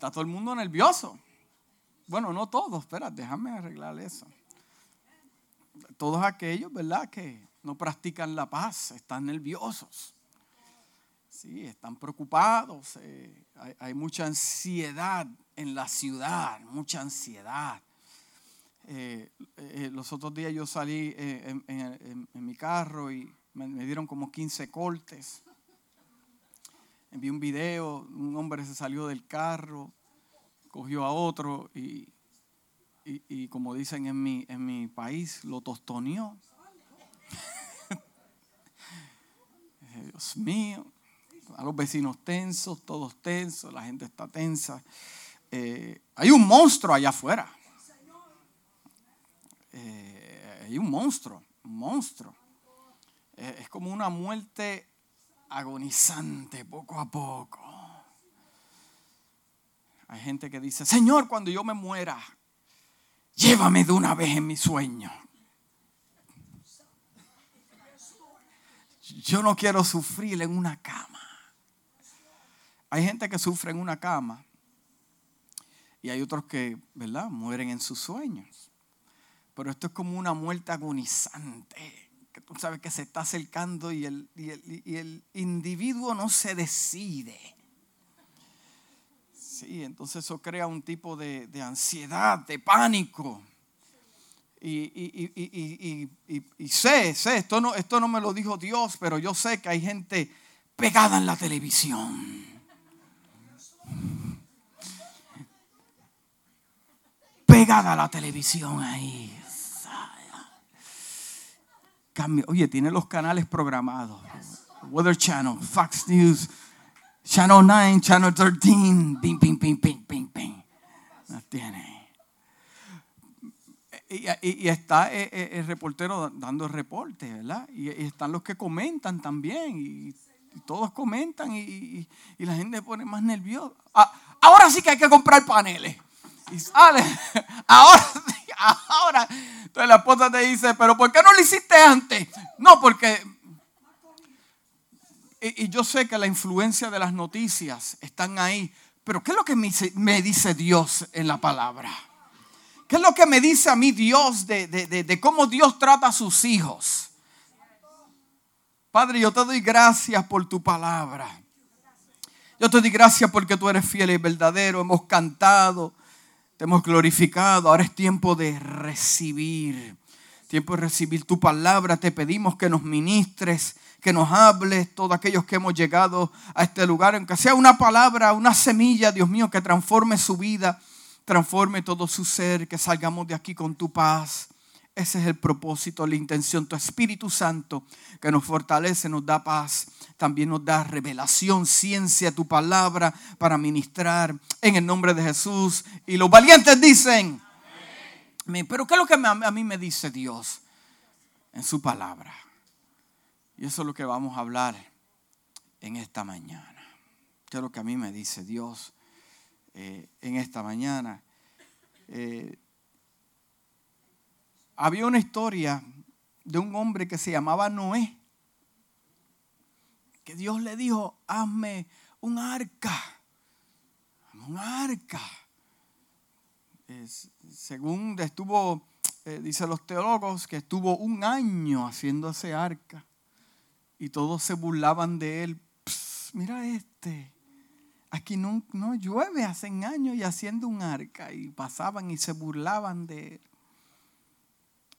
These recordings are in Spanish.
está todo el mundo nervioso. Bueno, no todos, espera, déjame arreglar eso. Todos aquellos, ¿verdad? Que no practican la paz, están nerviosos. Sí, están preocupados. eh, hay, mucha ansiedad en la ciudad, mucha ansiedad. Eh, eh, los otros días yo salí en mi carro y me, me dieron como 15 cortes. Vi un video, un hombre se salió del carro, cogió a otro y, y- como dicen en mi, en mi país, lo tostoneó. Dios mío, a los vecinos tensos, todos tensos, la gente está tensa. Eh, hay un monstruo allá afuera. Eh, hay un monstruo, un monstruo. Eh, es como una muerte agonizante poco a poco. Hay gente que dice, Señor, cuando yo me muera, llévame de una vez en mi sueño. Yo no quiero sufrir en una cama. Hay gente que sufre en una cama y hay otros que, ¿verdad?, mueren en sus sueños. Pero esto es como una muerte agonizante, sabes que se está acercando y el, y el- y el individuo no se decide. Sí, entonces eso crea un tipo de, de ansiedad, de pánico. Y- y sé, sé, esto no, esto no me lo dijo Dios, pero yo sé que hay gente pegada en la televisión. Pegada a la televisión ahí. Oye, tiene los canales programados. Weather Channel, Fox News, Channel 9, Channel 13, ping, ping, ping, ping, ping, ping. Las tiene. Y, y- y está eh, eh, el reportero dando el reporte, ¿verdad? Y, y están los que comentan también. Y, todos comentan y, la gente pone más nerviosa. Ah, ahora sí que hay que comprar paneles. Y sale. Ahora ahora. Entonces la esposa te dice, pero ¿por qué no lo hiciste antes? No, porque y, yo sé que la influencia de las noticias están ahí, pero ¿qué es lo que me dice, Dios en la palabra? ¿Qué es lo que me dice a mí Dios de- de- de cómo Dios trata a sus hijos? Padre, yo te doy gracias por tu palabra. Yo te doy gracias porque tú eres fiel y verdadero. Hemos cantado, te hemos glorificado. Ahora es tiempo de recibir. Tiempo de recibir tu palabra. Te pedimos que nos ministres, que nos hables, todos aquellos que hemos llegado a este lugar, aunque sea una palabra, una semilla, Dios mío, que transforme su vida, transforme todo su ser, que salgamos de aquí con tu paz. Ese es el propósito, la intención. Tu Espíritu Santo que nos fortalece, nos da paz, también nos da revelación, ciencia, tu palabra para ministrar en el nombre de Jesús. Y los valientes dicen, Amén. pero ¿qué es lo que a mí me dice Dios en su palabra? Y eso es lo que vamos a hablar en esta mañana. ¿Qué es lo que a mí me dice Dios eh, en esta mañana? Eh, había una historia de un hombre que se llamaba Noé, que Dios le dijo, hazme un arca, un arca. Según estuvo, eh, dicen los teólogos, que estuvo un año haciendo ese arca y todos se burlaban de él. "Ps, mira este, aquí no, no llueve hace años y haciendo un arca y pasaban y se burlaban de él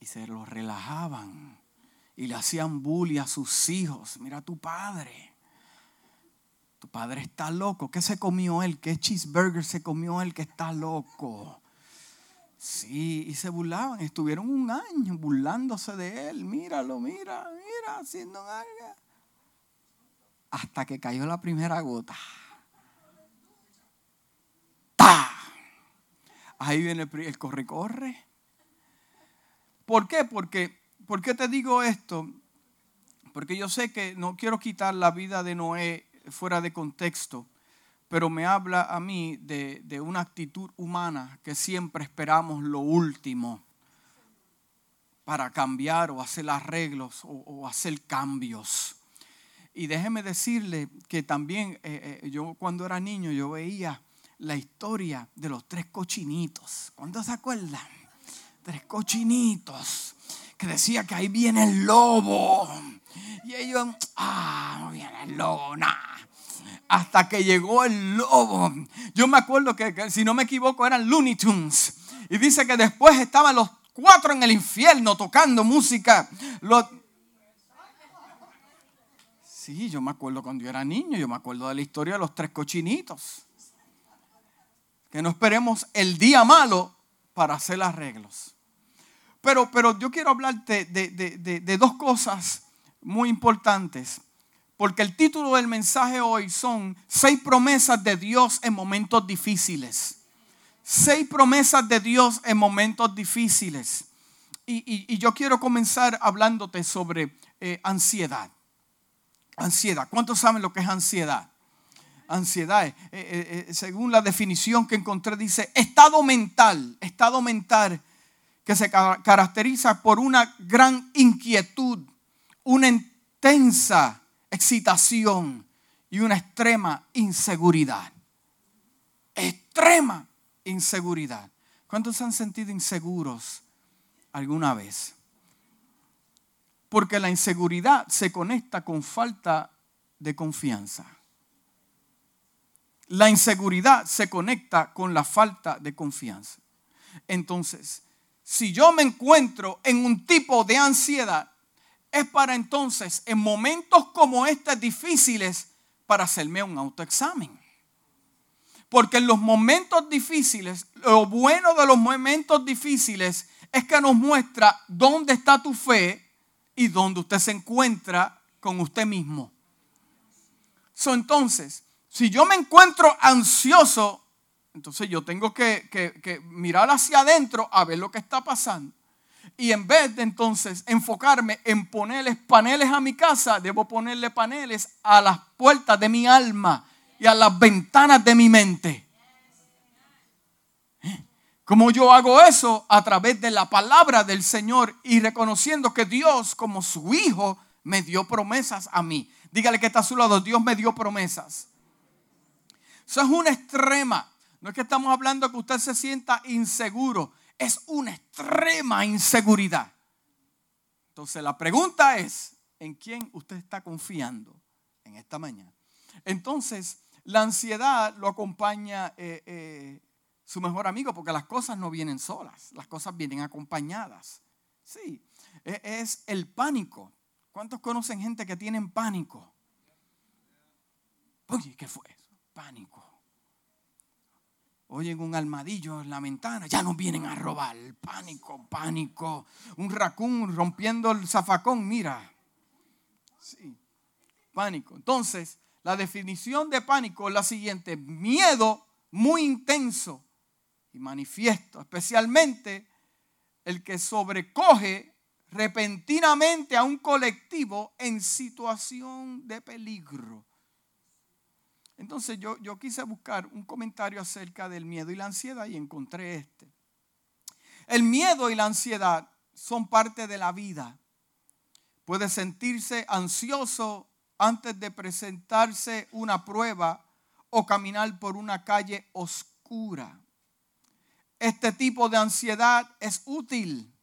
y se lo relajaban y le hacían bully a sus hijos. Mira a tu padre. Tu padre está loco. ¿Qué se comió él? ¿Qué cheeseburger se comió él que está loco? Sí, y se burlaban. Estuvieron un año burlándose de él. Míralo, mira, mira, haciendo algo. Hasta que cayó la primera gota. ¡Ta! Ahí viene el corre-corre. ¿Por qué? Porque, ¿Por qué te digo esto? Porque yo sé que no quiero quitar la vida de Noé fuera de contexto, pero me habla a mí de, una actitud humana que siempre esperamos lo último para cambiar o hacer arreglos o, hacer cambios. Y déjeme decirle que también eh, eh, yo cuando era niño yo veía la historia de los tres cochinitos. ¿Cuántos se acuerdan? Tres cochinitos. Que decía que ahí viene el lobo. Y ellos, ah, no viene el lobo, nada. Hasta que llegó el lobo. Yo me acuerdo que, si no me equivoco, eran Looney Tunes. Y dice que después estaban los cuatro en el infierno tocando música. Sí, yo me acuerdo cuando yo era niño, yo me acuerdo de la historia de los tres cochinitos. Que no esperemos el día malo para hacer arreglos. Pero, pero yo quiero hablarte de, de dos cosas muy importantes. Porque el título del mensaje hoy son seis promesas de Dios en momentos difíciles. Seis promesas de Dios en momentos difíciles. Y, yo quiero comenzar hablándote sobre eh, ansiedad. Ansiedad. ¿Cuántos saben lo que es ansiedad? Ansiedad, eh, eh, según la definición que encontré, dice estado mental, estado mental que se caracteriza por una gran inquietud, una intensa excitación y una extrema inseguridad. Extrema inseguridad. ¿Cuántos se han sentido inseguros alguna vez? Porque la inseguridad se conecta con falta de confianza. La inseguridad se conecta con la falta de confianza. Entonces, si yo me encuentro en un tipo de ansiedad, es para entonces, en momentos como estos difíciles, para hacerme un autoexamen. Porque en los momentos difíciles, lo bueno de los momentos difíciles es que nos muestra dónde está tu fe y dónde usted se encuentra con usted mismo. So, entonces, si yo me encuentro ansioso, entonces yo tengo que, mirar hacia adentro a ver lo que está pasando. Y en vez de entonces enfocarme en ponerles paneles a mi casa, debo ponerle paneles a las puertas de mi alma y a las ventanas de mi mente. ¿Cómo yo hago eso? A través de la palabra del Señor y reconociendo que Dios como su Hijo me dio promesas a mí. Dígale que está a su lado, Dios me dio promesas. Eso es una extrema. No es que estamos hablando que usted se sienta inseguro, es una extrema inseguridad. Entonces la pregunta es, ¿en quién usted está confiando en esta mañana? Entonces, la ansiedad lo acompaña eh, eh, su mejor amigo porque las cosas no vienen solas, las cosas vienen acompañadas. Sí, e, es el pánico. ¿Cuántos conocen gente que tienen pánico? ¿qué fue? Pánico. Oyen un almadillo en la ventana, ya nos vienen a robar. Pánico, pánico. Un racún rompiendo el zafacón, mira. Sí, pánico. Entonces, la definición de pánico es la siguiente, miedo muy intenso y manifiesto, especialmente el que sobrecoge repentinamente a un colectivo en situación de peligro. Entonces yo, yo quise buscar un comentario acerca del miedo y la ansiedad y encontré este. El miedo y la ansiedad son parte de la vida. Puede sentirse ansioso antes de presentarse una prueba o caminar por una calle oscura. Este tipo de ansiedad es útil.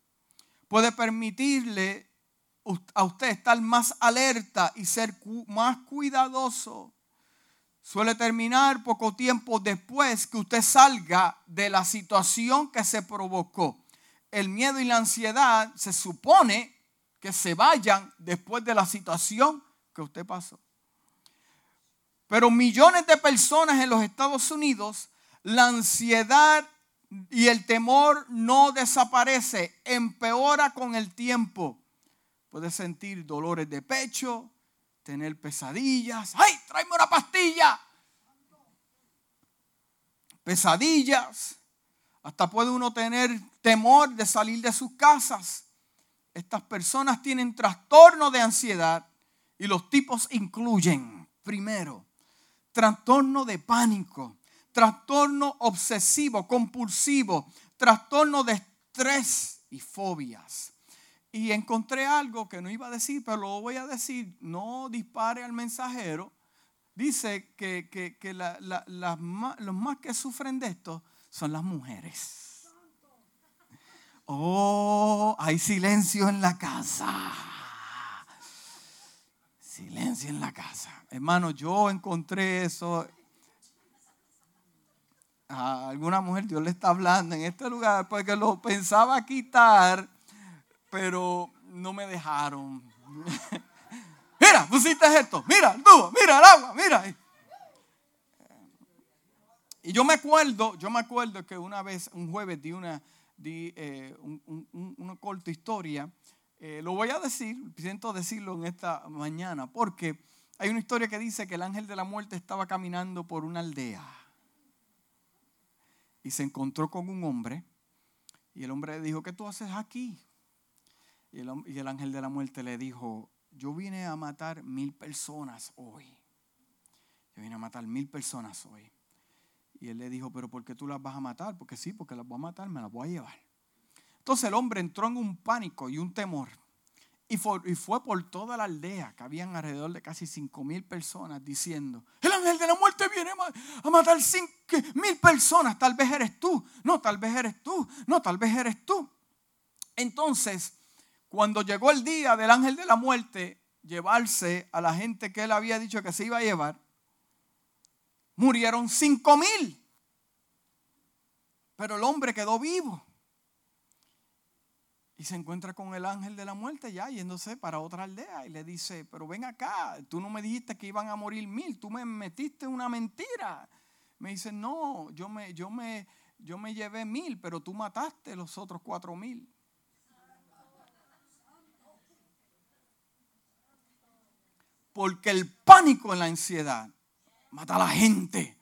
Puede permitirle a usted estar más alerta y ser más cuidadoso. Suele terminar poco tiempo después que usted salga de la situación que se provocó. El miedo y la ansiedad se supone que se vayan después de la situación que usted pasó. Pero millones de personas en los Estados Unidos, la ansiedad y el temor no desaparece, empeora con el tiempo. Puede sentir dolores de pecho, tener pesadillas. ¡Ay, tráeme una pastilla! Pesadillas. Hasta puede uno tener temor de salir de sus casas. Estas personas tienen trastorno de ansiedad y los tipos incluyen, primero, trastorno de pánico, trastorno obsesivo, compulsivo, trastorno de estrés y fobias. Y encontré algo que no iba a decir, pero lo voy a decir. No dispare al mensajero. dice que, los más que sufren de esto son las mujeres. Oh, hay silencio en la casa. Silencio en la casa. Hermano, yo encontré eso. A alguna mujer Dios le está hablando en este lugar porque lo pensaba quitar, pero no me dejaron. mira, pusiste esto, mira el tubo, mira el agua, mira. Y yo me acuerdo, yo me acuerdo que una vez, un jueves, di una, di, eh, una corta historia. Eh, lo voy a decir, siento decirlo en esta mañana, porque hay una historia que dice que el ángel de la muerte estaba caminando por una aldea y se encontró con un hombre y el hombre le dijo, ¿qué tú haces aquí? Y el, ángel de la muerte le dijo, yo vine a matar mil personas hoy. Yo vine a matar mil personas hoy. Y él le dijo, pero ¿por qué tú las vas a matar? Porque sí, porque las voy a matar, me las voy a llevar. Entonces el hombre entró en un pánico y un temor. Y fue, y fue por toda la aldea, que habían alrededor de casi cinco mil personas, diciendo, el ángel de la muerte viene a matar cinco mil personas, tal vez eres tú, no, tal vez eres tú, no, tal vez eres tú. Entonces, cuando llegó el día del ángel de la muerte, llevarse a la gente que él había dicho que se iba a llevar, murieron cinco mil. Pero el hombre quedó vivo. Y se encuentra con el ángel de la muerte ya yéndose para otra aldea. Y le dice, pero ven acá, tú no me dijiste que iban a morir mil, tú me metiste una mentira. Me dice, no, yo me, yo me, yo me llevé mil, pero tú mataste los otros cuatro mil. Porque el pánico en la ansiedad mata a la gente.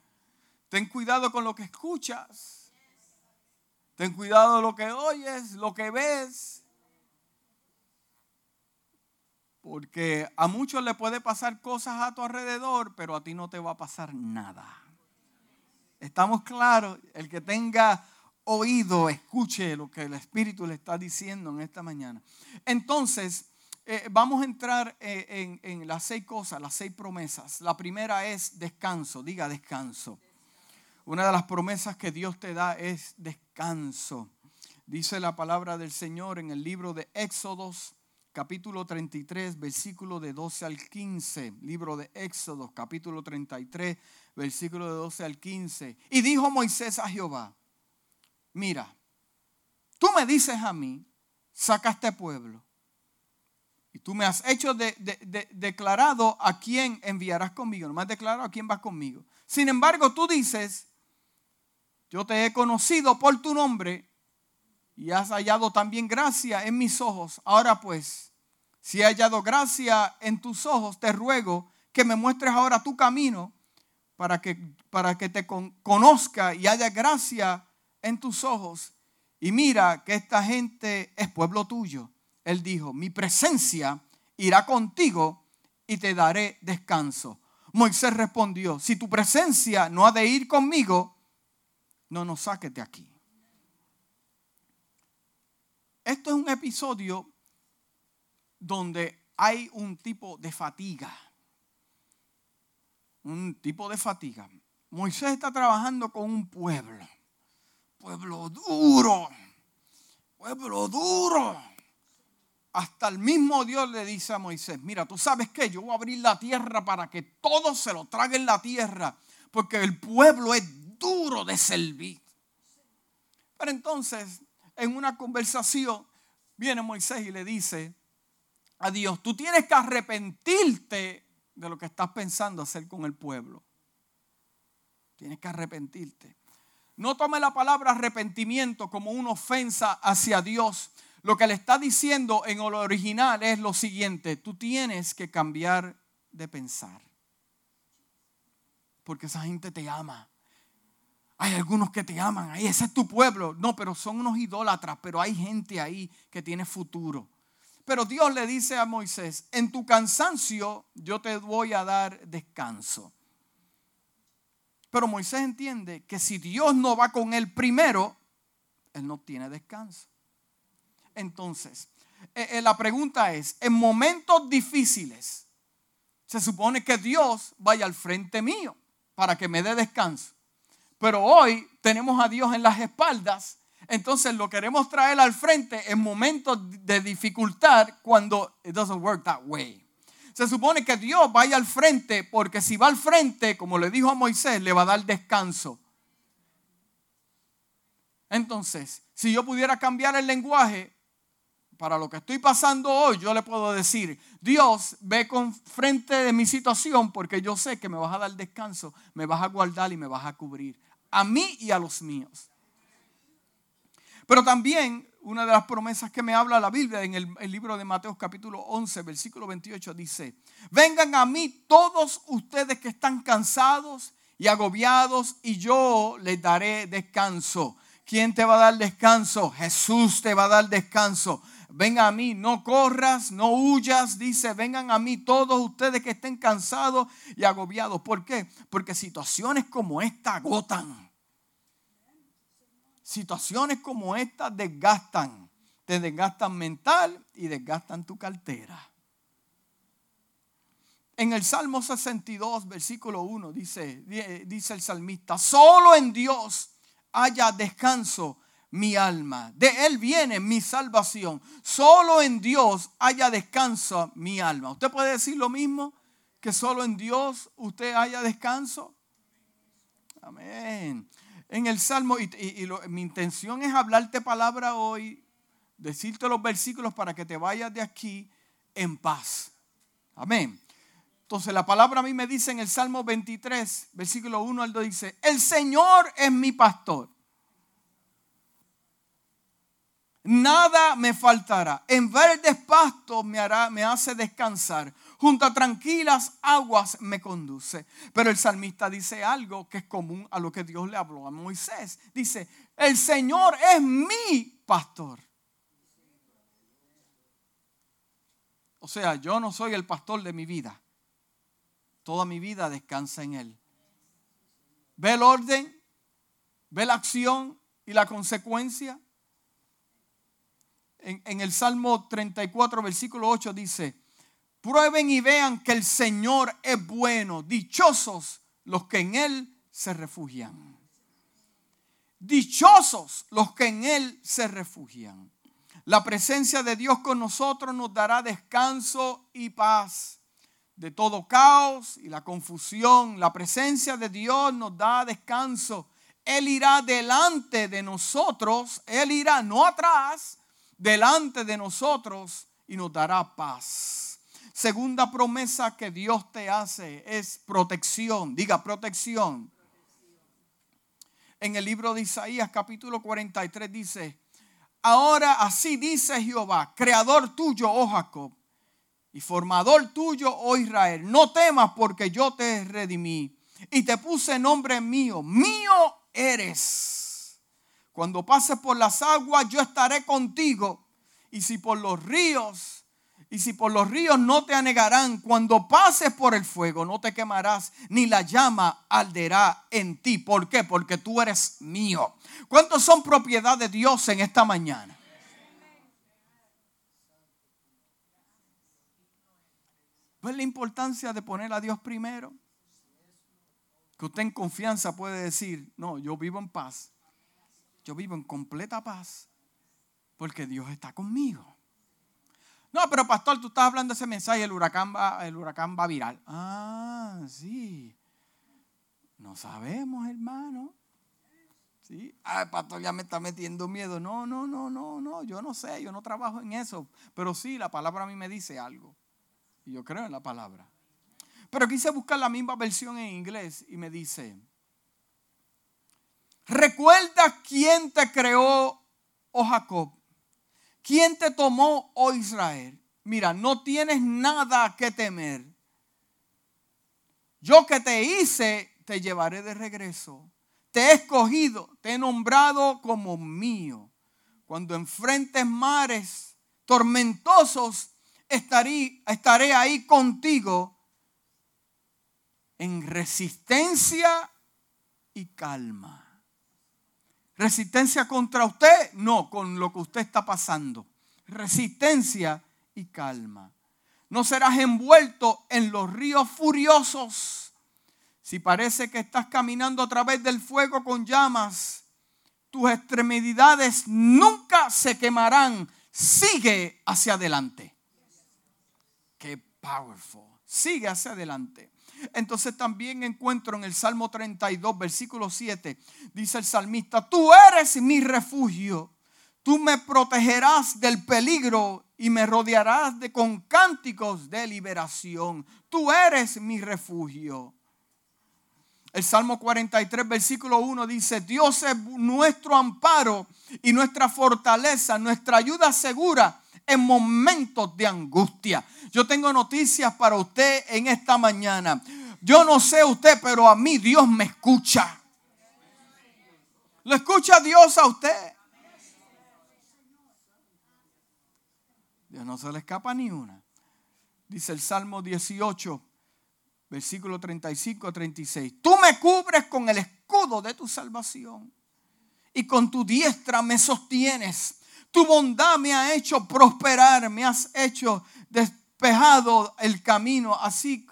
Ten cuidado con lo que escuchas. Ten cuidado lo que oyes, lo que ves. Porque a muchos le puede pasar cosas a tu alrededor, pero a ti no te va a pasar nada. Estamos claros, el que tenga oído, escuche lo que el Espíritu le está diciendo en esta mañana. Entonces, eh, vamos a entrar eh, en, las seis cosas, las seis promesas. La primera es descanso, diga descanso. Una de las promesas que Dios te da es descanso. Dice la palabra del Señor en el libro de Éxodos, capítulo 33, versículo de 12 al 15. Libro de Éxodos, capítulo 33, versículo de 12 al 15. Y dijo Moisés a Jehová, mira, tú me dices a mí, saca este pueblo y tú me has hecho de, declarado a quién enviarás conmigo. No me has declarado a quién vas conmigo. Sin embargo, tú dices, yo te he conocido por tu nombre y has hallado también gracia en mis ojos. Ahora pues, si he hallado gracia en tus ojos, te ruego que me muestres ahora tu camino para que, para que te conozca y haya gracia en tus ojos. Y mira que esta gente es pueblo tuyo él dijo, mi presencia irá contigo y te daré descanso. Moisés respondió, si tu presencia no ha de ir conmigo, no nos saques de aquí. Esto es un episodio donde hay un tipo de fatiga. Un tipo de fatiga. Moisés está trabajando con un pueblo. Pueblo duro. Pueblo duro hasta el mismo Dios le dice a Moisés, mira, tú sabes que yo voy a abrir la tierra para que todos se lo traguen la tierra, porque el pueblo es duro de servir. Pero entonces, en una conversación, viene Moisés y le dice a Dios, tú tienes que arrepentirte de lo que estás pensando hacer con el pueblo. Tienes que arrepentirte. No tome la palabra arrepentimiento como una ofensa hacia Dios, lo que le está diciendo en el original es lo siguiente, tú tienes que cambiar de pensar. Porque esa gente te ama. Hay algunos que te aman, ahí ese es tu pueblo. No, pero son unos idólatras, pero hay gente ahí que tiene futuro. Pero Dios le dice a Moisés, en tu cansancio yo te voy a dar descanso. Pero Moisés entiende que si Dios no va con él primero, él no tiene descanso. Entonces, eh, eh, la pregunta es, en momentos difíciles, Se supone que Dios vaya al frente mío para que me dé descanso. Pero hoy tenemos a Dios en las espaldas, entonces lo queremos traer al frente en momentos de dificultad cuando it doesn't work that way. Se supone que Dios vaya al frente porque si va al frente, como le dijo a Moisés, le va a dar descanso. Entonces, si yo pudiera cambiar el lenguaje para lo que estoy pasando hoy, yo le puedo decir, Dios, ve con frente de mi situación porque yo sé que me vas a dar descanso, me vas a guardar y me vas a cubrir. A mí y a los míos. Pero también una de las promesas que me habla la Biblia en el, libro de Mateo capítulo 11, versículo 28 dice, vengan a mí todos ustedes que están cansados y agobiados y yo les daré descanso. ¿Quién te va a dar descanso? Jesús te va a dar descanso. Venga a mí, no corras, no huyas. Dice, vengan a mí todos ustedes que estén cansados y agobiados. ¿Por qué? Porque situaciones como esta agotan. Situaciones como esta desgastan. Te desgastan mental y desgastan tu cartera. En el Salmo 62, versículo 1, dice, dice el salmista, solo en Dios haya descanso mi alma. De Él viene mi salvación. Solo en Dios haya descanso mi alma. ¿Usted puede decir lo mismo? Que solo en Dios usted haya descanso. Amén. En el Salmo, y, mi intención es hablarte palabra hoy, decirte los versículos para que te vayas de aquí en paz. Amén. Entonces la palabra a mí me dice en el Salmo 23, versículo 1 al 2 dice, el Señor es mi pastor. Nada me faltará. En verdes pastos me, hará, me hace descansar. Junto a tranquilas aguas me conduce. Pero el salmista dice algo que es común a lo que Dios le habló a Moisés. Dice, el Señor es mi pastor. O sea, yo no soy el pastor de mi vida. Toda mi vida descansa en Él. Ve el orden, ve la acción y la consecuencia. En, el Salmo 34, versículo 8 dice, prueben y vean que el Señor es bueno, dichosos los que en Él se refugian. Dichosos los que en Él se refugian. La presencia de Dios con nosotros nos dará descanso y paz de todo caos y la confusión. La presencia de Dios nos da descanso. Él irá delante de nosotros, Él irá no atrás, delante de nosotros y nos dará paz. Segunda promesa que Dios te hace es protección. Diga protección. En el libro de Isaías capítulo 43 dice, ahora así dice Jehová, creador tuyo, oh Jacob y formador tuyo, oh Israel. No temas porque yo te redimí y te puse nombre mío. Mío eres. Cuando pases por las aguas, yo estaré contigo. Y si por los ríos, y si por los ríos no te anegarán, cuando pases por el fuego no te quemarás, ni la llama arderá en ti. ¿Por qué? Porque tú eres mío. ¿Cuántos son propiedad de Dios en esta mañana? ¿Ves la importancia de poner a Dios primero? Que usted en confianza puede decir, no, yo vivo en paz. Yo vivo en completa paz porque Dios está conmigo. No, pero pastor, tú estás hablando de ese mensaje, el huracán va, el huracán va viral. Ah, sí. No sabemos, hermano. Sí. Ay, pastor, ya me está metiendo miedo. No, no, no, no, no. Yo no sé, yo no trabajo en eso. Pero sí, la palabra a mí me dice algo. Y yo creo en la palabra. Pero quise buscar la misma versión en inglés y me dice, recuerda quién te creó, oh Jacob, quién te tomó, oh Israel. Mira, no tienes nada que temer. Yo que te hice, te llevaré de regreso. Te he escogido, te he nombrado como mío. Cuando enfrentes mares tormentosos, estaré, estaré ahí contigo en resistencia y calma. ¿Resistencia contra usted? No, con lo que usted está pasando. Resistencia y calma. No serás envuelto en los ríos furiosos. Si parece que estás caminando a través del fuego con llamas, tus extremidades nunca se quemarán. Sigue hacia adelante. Qué powerful. Sigue hacia adelante. Entonces también encuentro en el Salmo 32, versículo 7, dice el salmista, tú eres mi refugio, tú me protegerás del peligro y me rodearás de con cánticos de liberación. Tú eres mi refugio. El Salmo 43, versículo 1 dice, Dios es nuestro amparo y nuestra fortaleza, nuestra ayuda segura en momentos de angustia. Yo tengo noticias para usted en esta mañana. Yo no sé usted, pero a mí Dios me escucha. ¿Lo escucha Dios a usted? Dios no se le escapa ni una. Dice el Salmo 18, versículo 35 a 36. Tú me cubres con el escudo de tu salvación y con tu diestra me sostienes. Tu bondad me ha hecho prosperar, me has hecho despejado el camino, así,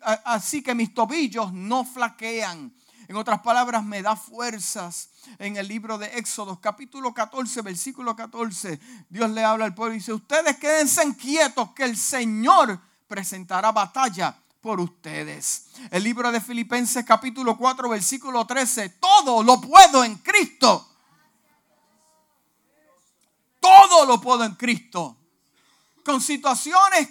que mis tobillos no flaquean. En otras palabras, me da fuerzas. En el libro de Éxodo, capítulo 14, versículo 14, Dios le habla al pueblo y dice, ustedes quédense quietos que el Señor presentará batalla por ustedes. El libro de Filipenses, capítulo 4, versículo 13, todo lo puedo en Cristo todo lo puedo en Cristo. Con situaciones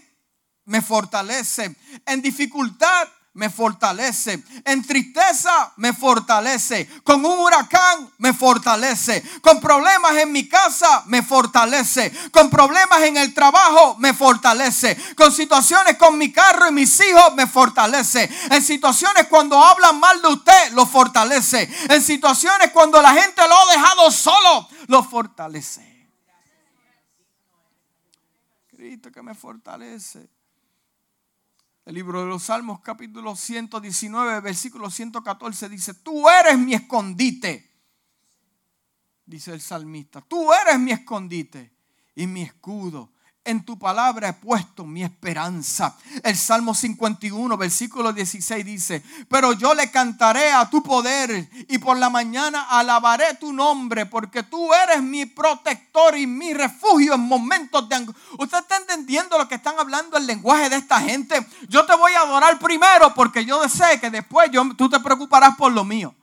me fortalece. En dificultad me fortalece. En tristeza me fortalece. Con un huracán me fortalece. Con problemas en mi casa me fortalece. Con problemas en el trabajo me fortalece. Con situaciones con mi carro y mis hijos me fortalece. En situaciones cuando hablan mal de usted lo fortalece. En situaciones cuando la gente lo ha dejado solo lo fortalece que me fortalece. El libro de los Salmos capítulo 119, versículo 114 dice, tú eres mi escondite. Dice el salmista, tú eres mi escondite y mi escudo en tu palabra he puesto mi esperanza. El Salmo 51, versículo 16 dice, pero yo le cantaré a tu poder y por la mañana alabaré tu nombre porque tú eres mi protector y mi refugio en momentos de angustia. ¿Usted está entendiendo lo que están hablando el lenguaje de esta gente? Yo te voy a adorar primero porque yo sé que después tú te preocuparás por lo mío.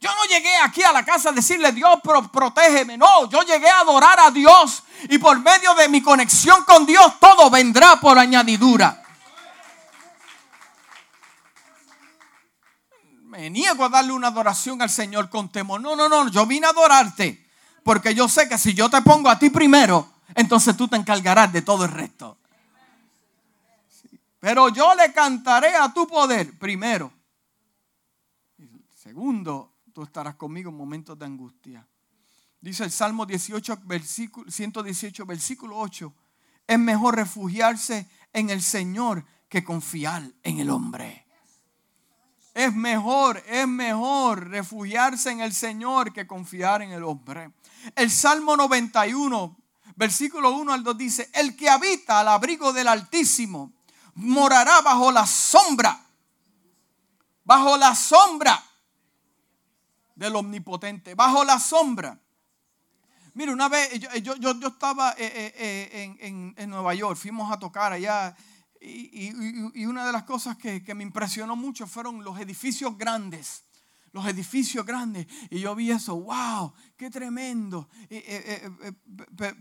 Yo no llegué aquí a la casa a decirle, Dios, protégeme. No, yo llegué a adorar a Dios. Y por medio de mi conexión con Dios, todo vendrá por añadidura. Me niego a darle una adoración al Señor con temor. No, no, no, yo vine a adorarte. Porque yo sé que si yo te pongo a ti primero, entonces tú te encargarás de todo el resto. Pero yo le cantaré a tu poder primero. Segundo, tú estarás conmigo en momentos de angustia. Dice el Salmo 18, versículo, 118, versículo 8. Es mejor refugiarse en el Señor que confiar en el hombre. Es mejor, es mejor refugiarse en el Señor que confiar en el hombre. El Salmo 91, versículo 1 al 2 dice, el que habita al abrigo del Altísimo morará bajo la sombra, bajo la sombra del omnipotente, bajo la sombra. Mira, una vez yo, yo, yo, estaba eh, eh, eh, en, en, Nueva York, fuimos a tocar allá y, y, y una de las cosas que, que, me impresionó mucho fueron los edificios grandes. Los edificios grandes. Y yo vi eso, wow, qué tremendo.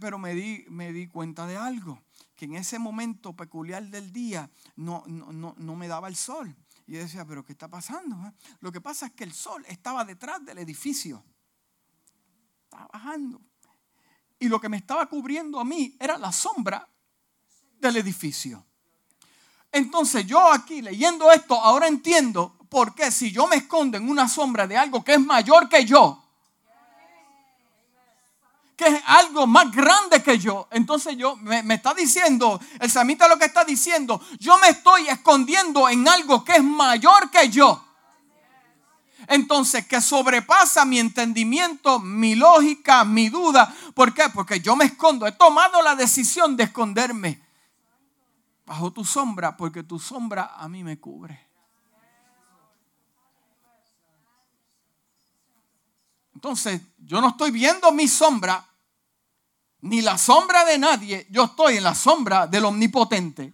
pero me di, me di cuenta de algo, que en ese momento peculiar del día no, no, no, no me daba el sol. Y yo decía, pero ¿qué está pasando? Eh?". Lo que pasa es que el sol estaba detrás del edificio. Estaba bajando. Y lo que me estaba cubriendo a mí era la sombra del edificio. Entonces yo aquí leyendo esto, ahora entiendo por qué si yo me escondo en una sombra de algo que es mayor que yo, que es algo más grande que yo. Entonces yo me, está diciendo, el samita lo que está diciendo, yo me estoy escondiendo en algo que es mayor que yo. Entonces, que sobrepasa mi entendimiento, mi lógica, mi duda. ¿Por qué? Porque yo me escondo. He tomado la decisión de esconderme bajo tu sombra, porque tu sombra a mí me cubre. Entonces, yo no estoy viendo mi sombra, ni la sombra de nadie, yo estoy en la sombra del omnipotente.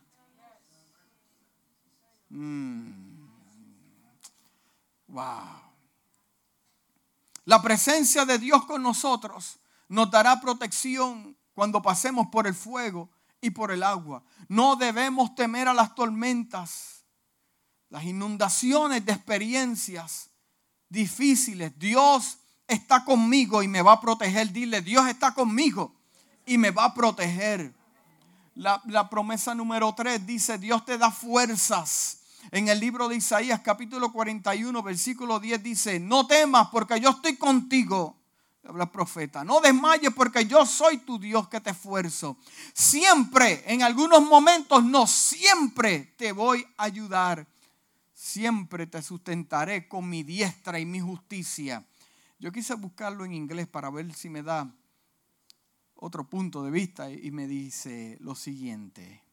Mm. Wow. La presencia de Dios con nosotros nos dará protección cuando pasemos por el fuego y por el agua. No debemos temer a las tormentas, las inundaciones de experiencias difíciles. Dios está conmigo y me va a proteger. Dile, Dios está conmigo y me va a proteger. La, promesa número 3 dice, Dios te da fuerzas. En el libro de Isaías capítulo 41, versículo 10 dice, no temas porque yo estoy contigo. Habla el profeta, no desmayes porque yo soy tu Dios que te esfuerzo. Siempre, en algunos momentos, no, siempre te voy a ayudar. Siempre te sustentaré con mi diestra y mi justicia. Yo quise buscarlo en inglés para ver si me da otro punto de vista y me dice lo siguiente.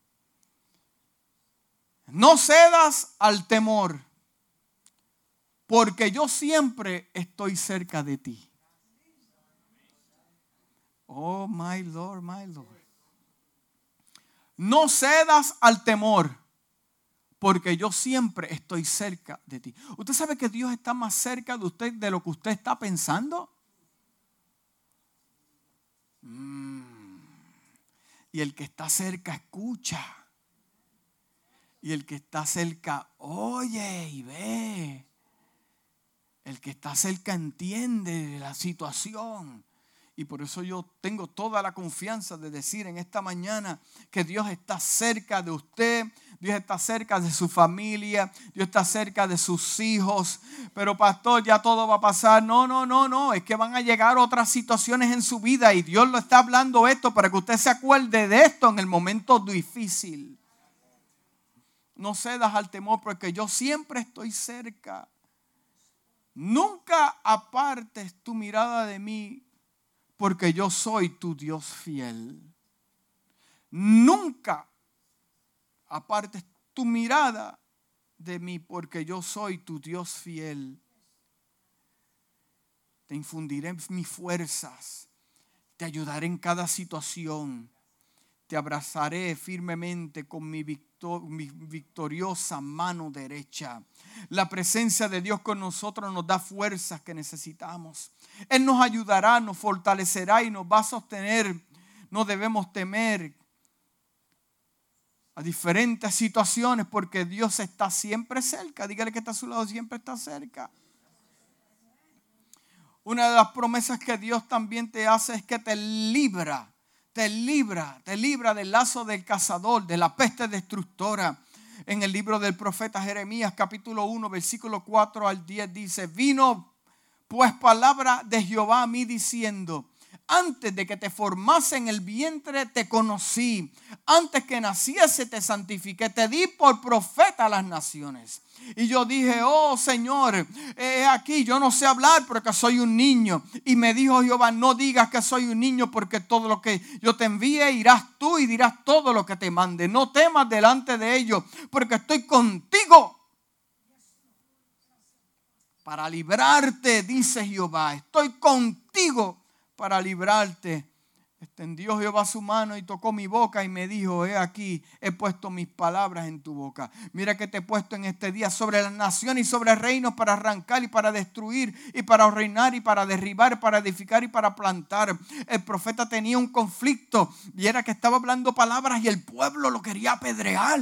No cedas al temor, porque yo siempre estoy cerca de ti. Oh, my Lord, my Lord. No cedas al temor, porque yo siempre estoy cerca de ti. ¿Usted sabe que Dios está más cerca de usted de lo que usted está pensando? Mm. Y el que está cerca escucha. Y el que está cerca oye y ve. El que está cerca entiende la situación. Y por eso yo tengo toda la confianza de decir en esta mañana que Dios está cerca de usted, Dios está cerca de su familia, Dios está cerca de sus hijos. Pero pastor, ya todo va a pasar. No, no, no, no. Es que van a llegar otras situaciones en su vida y Dios lo está hablando esto para que usted se acuerde de esto en el momento difícil no cedas al temor porque yo siempre estoy cerca. Nunca apartes tu mirada de mí porque yo soy tu Dios fiel. Nunca apartes tu mirada de mí porque yo soy tu Dios fiel. Te infundiré mis fuerzas, te ayudaré en cada situación, te abrazaré firmemente con mi mi victoriosa mano derecha. La presencia de Dios con nosotros nos da fuerzas que necesitamos. Él nos ayudará, nos fortalecerá y nos va a sostener. No debemos temer a diferentes situaciones porque Dios está siempre cerca. Dígale que está a su lado, siempre está cerca. Una de las promesas que Dios también te hace es que te libra te libra, te libra del lazo del cazador, de la peste destructora. En el libro del profeta Jeremías capítulo 1 versículo 4 al 10 dice, vino pues palabra de Jehová a mí diciendo, antes de que te formase en el vientre te conocí, antes que naciese te santifiqué, te di por profeta a las naciones. Y yo dije, oh Señor, aquí yo no sé hablar porque soy un niño. Y me dijo Jehová, no digas que soy un niño porque todo lo que yo te envíe irás tú y dirás todo lo que te mande. No temas delante de ellos porque estoy contigo. Para librarte, dice Jehová, estoy contigo para librarte Extendió Jehová su mano y tocó mi boca y me dijo, he aquí, he puesto mis palabras en tu boca. Mira que te he puesto en este día sobre la nación y sobre reinos para arrancar y para destruir y para reinar y para derribar, para edificar y para plantar. El profeta tenía un conflicto y era que estaba hablando palabras y el pueblo lo quería apedrear.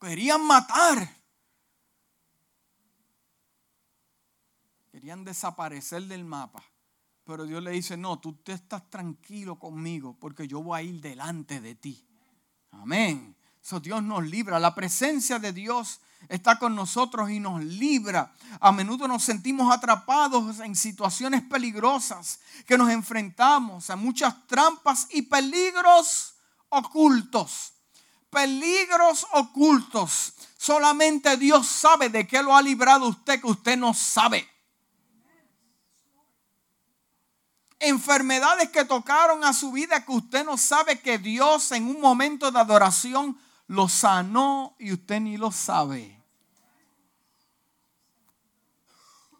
Querían matar. Querían desaparecer del mapa. Pero Dios le dice, no, tú te estás tranquilo conmigo porque yo voy a ir delante de ti. Amén. Eso Dios nos libra. La presencia de Dios está con nosotros y nos libra. A menudo nos sentimos atrapados en situaciones peligrosas que nos enfrentamos a muchas trampas y peligros ocultos. Peligros ocultos. Solamente Dios sabe de qué lo ha librado usted que usted no sabe. Enfermedades que tocaron a su vida que usted no sabe que Dios en un momento de adoración lo sanó y usted ni lo sabe.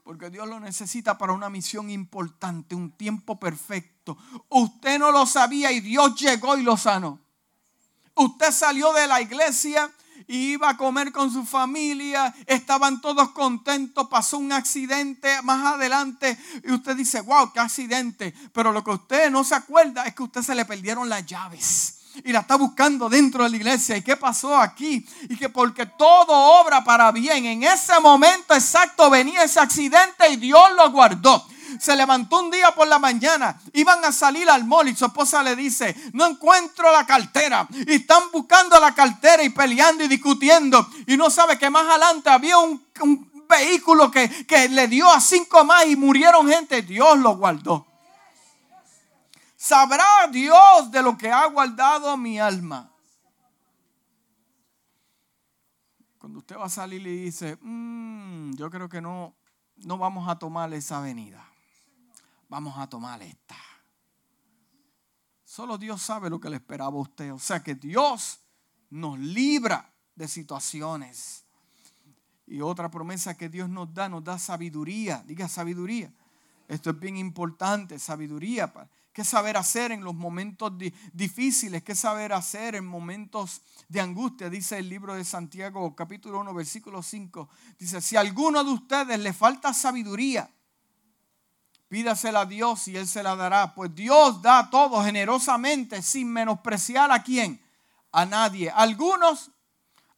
Porque Dios lo necesita para una misión importante, un tiempo perfecto. Usted no lo sabía y Dios llegó y lo sanó. Usted salió de la iglesia iba a comer con su familia, estaban todos contentos, pasó un accidente más adelante y usted dice, wow, qué accidente, pero lo que usted no se acuerda es que usted se le perdieron las llaves y la está buscando dentro de la iglesia. ¿Y qué pasó aquí? Y que porque todo obra para bien, en ese momento exacto venía ese accidente y Dios lo guardó se levantó un día por la mañana, iban a salir al mall y su esposa le dice, no encuentro la cartera. Y están buscando la cartera y peleando y discutiendo. Y no sabe que más adelante había un, vehículo que, que le dio a cinco más y murieron gente. Dios lo guardó. Sabrá Dios de lo que ha guardado mi alma. Cuando usted va a salir y dice, mm, yo creo que no, no vamos a tomar esa avenida vamos a tomar esta. Solo Dios sabe lo que le esperaba a usted. O sea que Dios nos libra de situaciones. Y otra promesa que Dios nos da, nos da sabiduría. Diga sabiduría. Esto es bien importante, sabiduría. ¿Qué saber hacer en los momentos difíciles? ¿Qué saber hacer en momentos de angustia? Dice el libro de Santiago, capítulo 1, versículo 5. Dice, si a alguno de ustedes le falta sabiduría, Pídasela a Dios y Él se la dará. Pues Dios da todo generosamente sin menospreciar a quién. A nadie. algunos,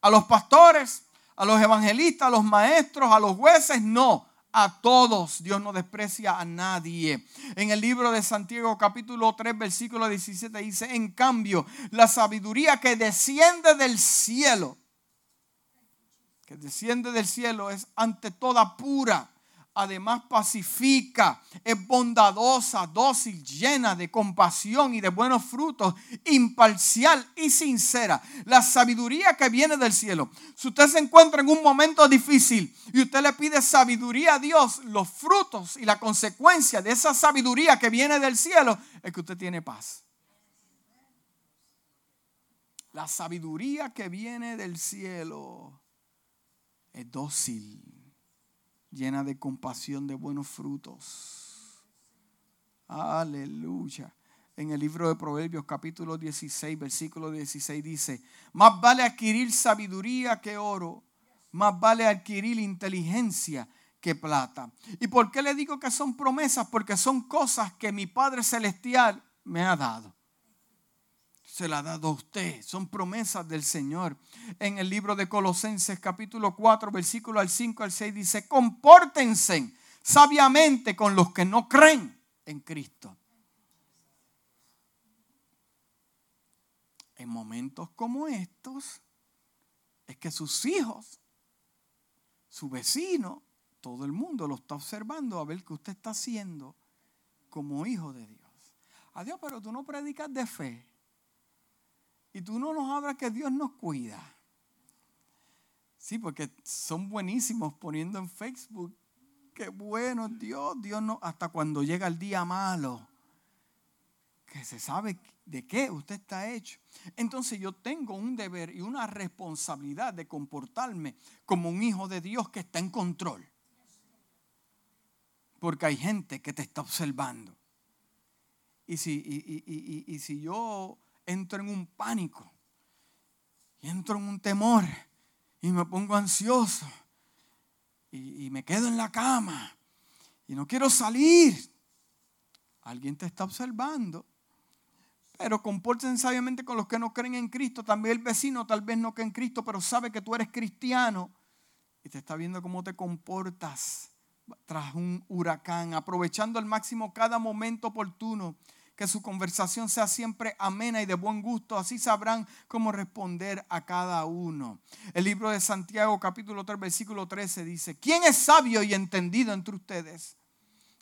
a los pastores, a los evangelistas, a los maestros, a los jueces, no. A todos Dios no desprecia a nadie. En el libro de Santiago capítulo 3 versículo 17 dice, en cambio, la sabiduría que desciende del cielo, que desciende del cielo es ante toda pura además pacifica, es bondadosa, dócil, llena de compasión y de buenos frutos, imparcial y sincera. La sabiduría que viene del cielo. Si usted se encuentra en un momento difícil y usted le pide sabiduría a Dios, los frutos y la consecuencia de esa sabiduría que viene del cielo es que usted tiene paz. La sabiduría que viene del cielo es dócil llena de compasión, de buenos frutos. Aleluya. En el libro de Proverbios capítulo 16, versículo 16 dice, más vale adquirir sabiduría que oro, más vale adquirir inteligencia que plata. ¿Y por qué le digo que son promesas? Porque son cosas que mi Padre Celestial me ha dado se la ha dado a usted. Son promesas del Señor. En el libro de Colosenses capítulo 4, versículo al 5 al 6 dice, compórtense sabiamente con los que no creen en Cristo. En momentos como estos, es que sus hijos, su vecino, todo el mundo lo está observando a ver qué usted está haciendo como hijo de Dios. Adiós, pero tú no predicas de fe. Y tú no nos hablas que Dios nos cuida. Sí, porque son buenísimos poniendo en Facebook. Qué bueno Dios, Dios no, hasta cuando llega el día malo, que se sabe de qué usted está hecho. Entonces yo tengo un deber y una responsabilidad de comportarme como un hijo de Dios que está en control. Porque hay gente que te está observando. Y si, y si yo entro en un pánico, y entro en un temor, y me pongo ansioso, y, me quedo en la cama, y no quiero salir. Alguien te está observando. Pero compórtense sabiamente con los que no creen en Cristo. También el vecino tal vez no cree en Cristo, pero sabe que tú eres cristiano y te está viendo cómo te comportas tras un huracán, aprovechando al máximo cada momento oportuno que su conversación sea siempre amena y de buen gusto, así sabrán cómo responder a cada uno. El libro de Santiago capítulo 3 versículo 13 dice, ¿quién es sabio y entendido entre ustedes?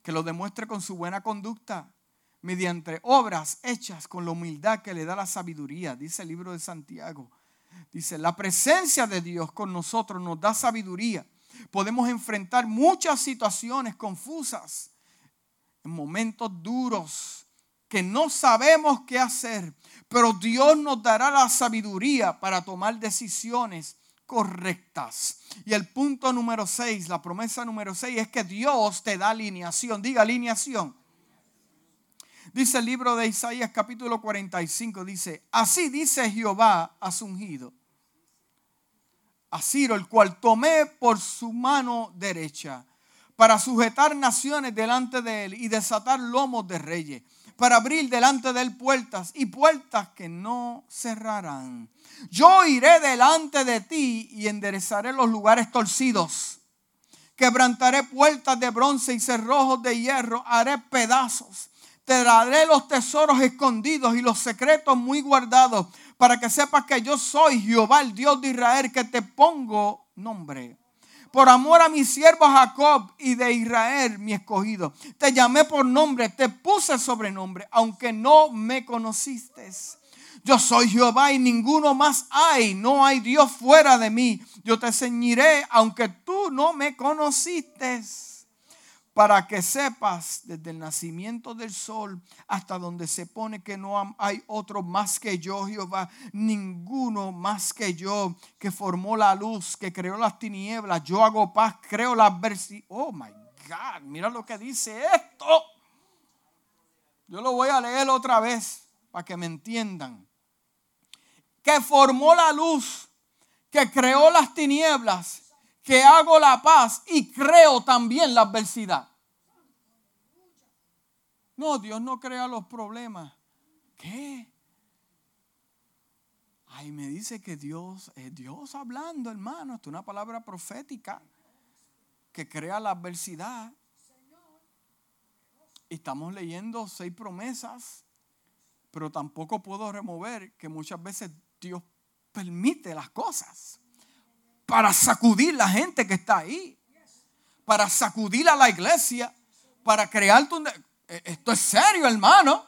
Que lo demuestre con su buena conducta, mediante obras hechas con la humildad que le da la sabiduría, dice el libro de Santiago. Dice, la presencia de Dios con nosotros nos da sabiduría. Podemos enfrentar muchas situaciones confusas en momentos duros que no sabemos qué hacer, pero Dios nos dará la sabiduría para tomar decisiones correctas. Y el punto número 6, la promesa número 6 es que Dios te da alineación. Diga alineación. Dice el libro de Isaías capítulo 45, dice, así dice Jehová a su ungido, a Ciro, el cual tomé por su mano derecha para sujetar naciones delante de él y desatar lomos de reyes, para abrir delante de él puertas y puertas que no cerrarán. Yo iré delante de ti y enderezaré los lugares torcidos. Quebrantaré puertas de bronce y cerrojos de hierro, haré pedazos. Te daré los tesoros escondidos y los secretos muy guardados, para que sepas que yo soy Jehová, el Dios de Israel, que te pongo nombre por amor a mi siervo Jacob y de Israel, mi escogido. Te llamé por nombre, te puse sobrenombre, aunque no me conociste. Yo soy Jehová y ninguno más hay. No hay Dios fuera de mí. Yo te ceñiré, aunque tú no me conociste para que sepas desde el nacimiento del sol hasta donde se pone que no hay otro más que yo, Jehová, ninguno más que yo, que formó la luz, que creó las tinieblas, yo hago paz, creo la adversidad. Oh my God, mira lo que dice esto. Yo lo voy a leer otra vez para que me entiendan. Que formó la luz, que creó las tinieblas, que hago la paz y creo también la adversidad. No, Dios no crea los problemas. ¿Qué? Ay, me dice que Dios es Dios hablando, hermano. Esto es una palabra profética que crea la adversidad. Estamos leyendo seis promesas, pero tampoco puedo remover que muchas veces Dios permite las cosas para sacudir la gente que está ahí, para sacudir a la iglesia, para crear tu... E, esto es serio, hermano.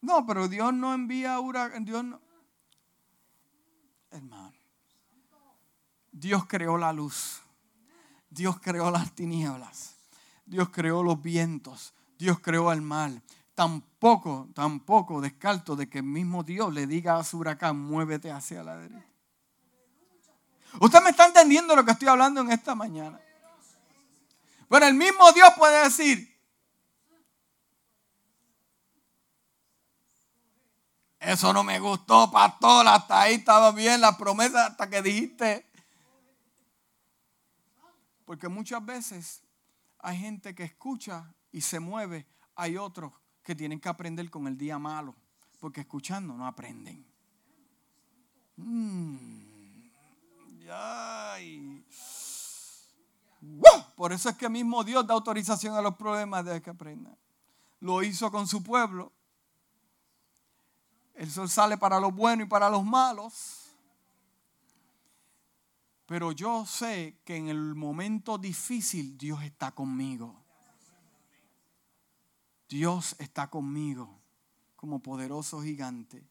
No, pero Dios no envía huracán, Dios no. Hermano, Dios creó la luz. Dios creó las tinieblas. Dios creó los vientos. Dios creó el mal. Tampoco, tampoco descarto de que el mismo Dios le diga a su huracán, muévete hacia la derecha. Usted me está entendiendo lo que estoy hablando en esta mañana. Bueno, el mismo Dios puede decir, eso no me gustó, pastor, hasta ahí estaba bien la promesa, hasta que dijiste. Porque muchas veces hay gente que escucha y se mueve, hay otros que tienen que aprender con el día malo, porque escuchando no aprenden. Mm. Por eso es que mismo Dios da autorización a los problemas de que aprendan. Lo hizo con su pueblo. El sol sale para los buenos y para los malos. Pero yo sé que en el momento difícil Dios está conmigo. Dios está conmigo como poderoso gigante.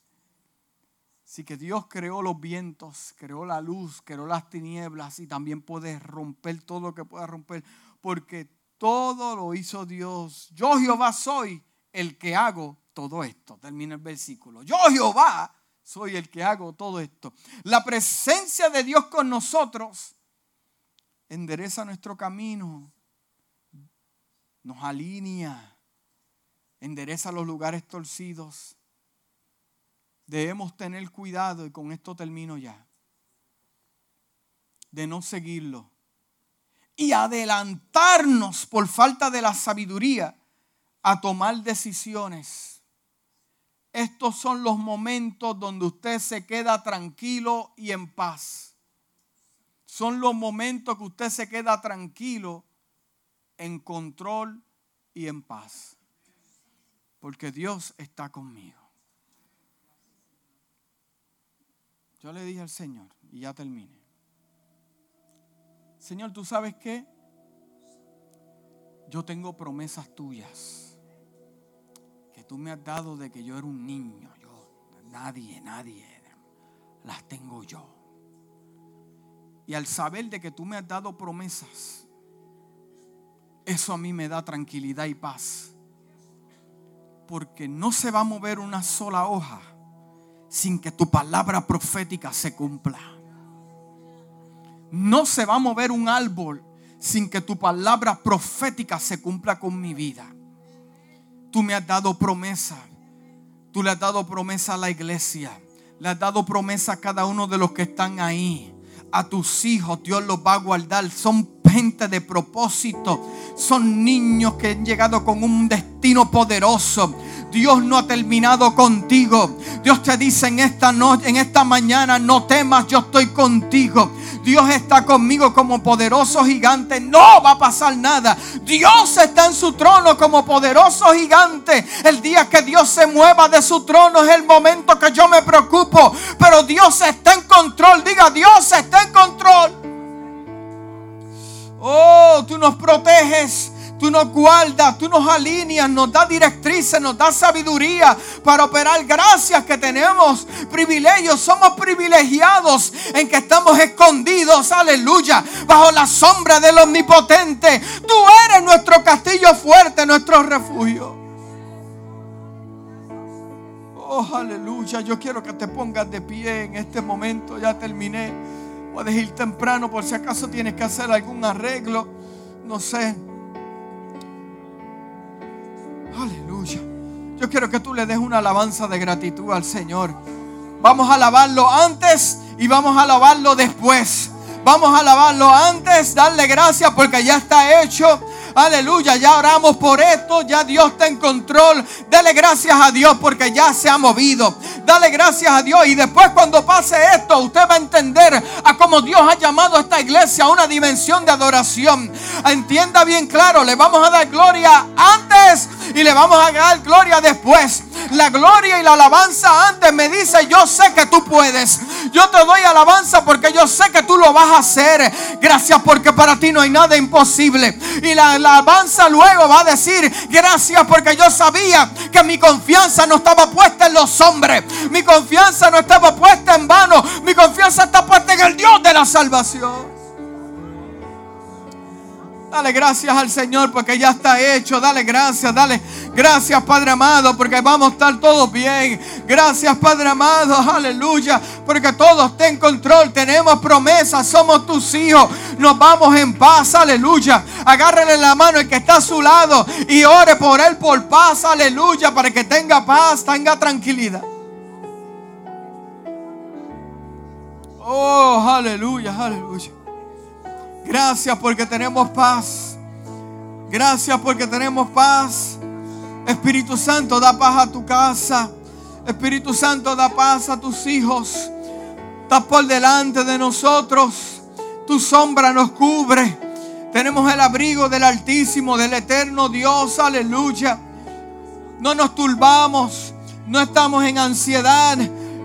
Así que Dios creó los vientos, creó la luz, creó las tinieblas y también puede romper todo lo que pueda romper, porque todo lo hizo Dios. Yo Jehová soy el que hago todo esto. Termina el versículo. Yo Jehová soy el que hago todo esto. La presencia de Dios con nosotros endereza nuestro camino, nos alinea, endereza los lugares torcidos debemos tener cuidado, y con esto termino ya, de no seguirlo y adelantarnos por falta de la sabiduría a tomar decisiones. Estos son los momentos donde usted se queda tranquilo y en paz. Son los momentos que usted se queda tranquilo, en control y en paz. Porque Dios está conmigo. Yo le dije al Señor, y ya termine. Señor, ¿tú sabes qué? Yo tengo promesas tuyas que tú me has dado de que yo era un niño. Yo, nadie, nadie. Las tengo yo. Y al saber de que tú me has dado promesas, Eso a mí me da tranquilidad y paz. Porque no se va a mover una sola hoja sin que tu palabra profética se cumpla. No se va a mover un árbol sin que tu palabra profética se cumpla con mi vida. Tú me has dado promesa. Tú le has dado promesa a la iglesia. Le has dado promesa a cada uno de los que están ahí. A tus hijos Dios los va a guardar. Son gente de propósito. Son niños que han llegado con un destino poderoso. Dios no ha terminado contigo. Dios te dice en esta noche, en esta mañana, no temas, yo estoy contigo. Dios está conmigo como poderoso gigante. No va a pasar nada. Dios está en su trono como poderoso gigante. El día que Dios se mueva de su trono es el momento que yo me preocupo. Pero Dios está en control. Diga, Dios está en control. Oh, tú nos proteges tú nos guardas, tú nos alineas, nos das directrices, nos das sabiduría para operar. Gracias que tenemos privilegios, somos privilegiados en que estamos escondidos, aleluya, bajo la sombra del omnipotente. Tú eres nuestro castillo fuerte, nuestro refugio. Oh, aleluya, yo quiero que te pongas de pie en este momento, ya terminé. Puedes ir temprano por si acaso tienes que hacer algún arreglo, no sé. Aleluya. Yo quiero que tú le des una alabanza de gratitud al Señor. Vamos a alabarlo antes y vamos a alabarlo después. Vamos a alabarlo antes, darle gracias porque ya está hecho. Aleluya, ya oramos por esto, ya Dios está en control. Dale gracias a Dios porque ya se ha movido. Dale gracias a Dios y después cuando pase esto, usted va a entender a cómo Dios ha llamado a esta iglesia a una dimensión de adoración. Entienda bien claro, le vamos a dar gloria antes y le vamos a dar gloria después. La gloria y la alabanza antes me dice, yo sé que tú puedes. Yo te doy alabanza porque yo sé que tú lo vas a hacer. Gracias porque para ti no hay nada imposible. Y la alabanza luego va a decir, gracias porque yo sabía que mi confianza no estaba puesta en los hombres. Mi confianza no estaba puesta en vano. Mi confianza está puesta en el Dios de la salvación. Dale gracias al Señor porque ya está hecho. Dale gracias, dale gracias Padre amado porque vamos a estar todos bien. Gracias Padre amado, aleluya, porque todo está en control. Tenemos promesas, somos tus hijos. Nos vamos en paz, aleluya. Agárrele la mano el que está a su lado y ore por él por paz, aleluya, para que tenga paz, tenga tranquilidad. Oh, aleluya, aleluya. Gracias porque tenemos paz. Gracias porque tenemos paz. Espíritu Santo, da paz a tu casa. Espíritu Santo, da paz a tus hijos. Estás por delante de nosotros. Tu sombra nos cubre. Tenemos el abrigo del Altísimo, del Eterno Dios. Aleluya. No nos turbamos. No estamos en ansiedad.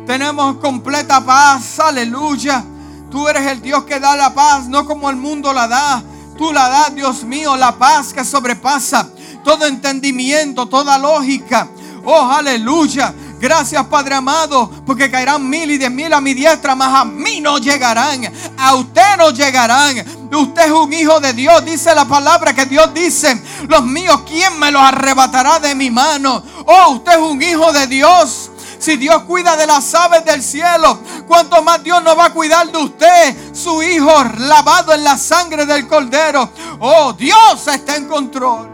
Tenemos completa paz. Aleluya. Tú eres el Dios que da la paz, no como el mundo la da. Tú la das, Dios mío, la paz que sobrepasa todo entendimiento, toda lógica. Oh, aleluya. Gracias, Padre amado, porque caerán mil y diez mil a mi diestra, mas a mí no llegarán. A usted no llegarán. Usted es un hijo de Dios. Dice la palabra que Dios dice: Los míos, ¿quién me los arrebatará de mi mano? Oh, usted es un hijo de Dios. Si Dios cuida de las aves del cielo, ¿cuánto más Dios no va a cuidar de usted, su hijo, lavado en la sangre del cordero? Oh, Dios está en control.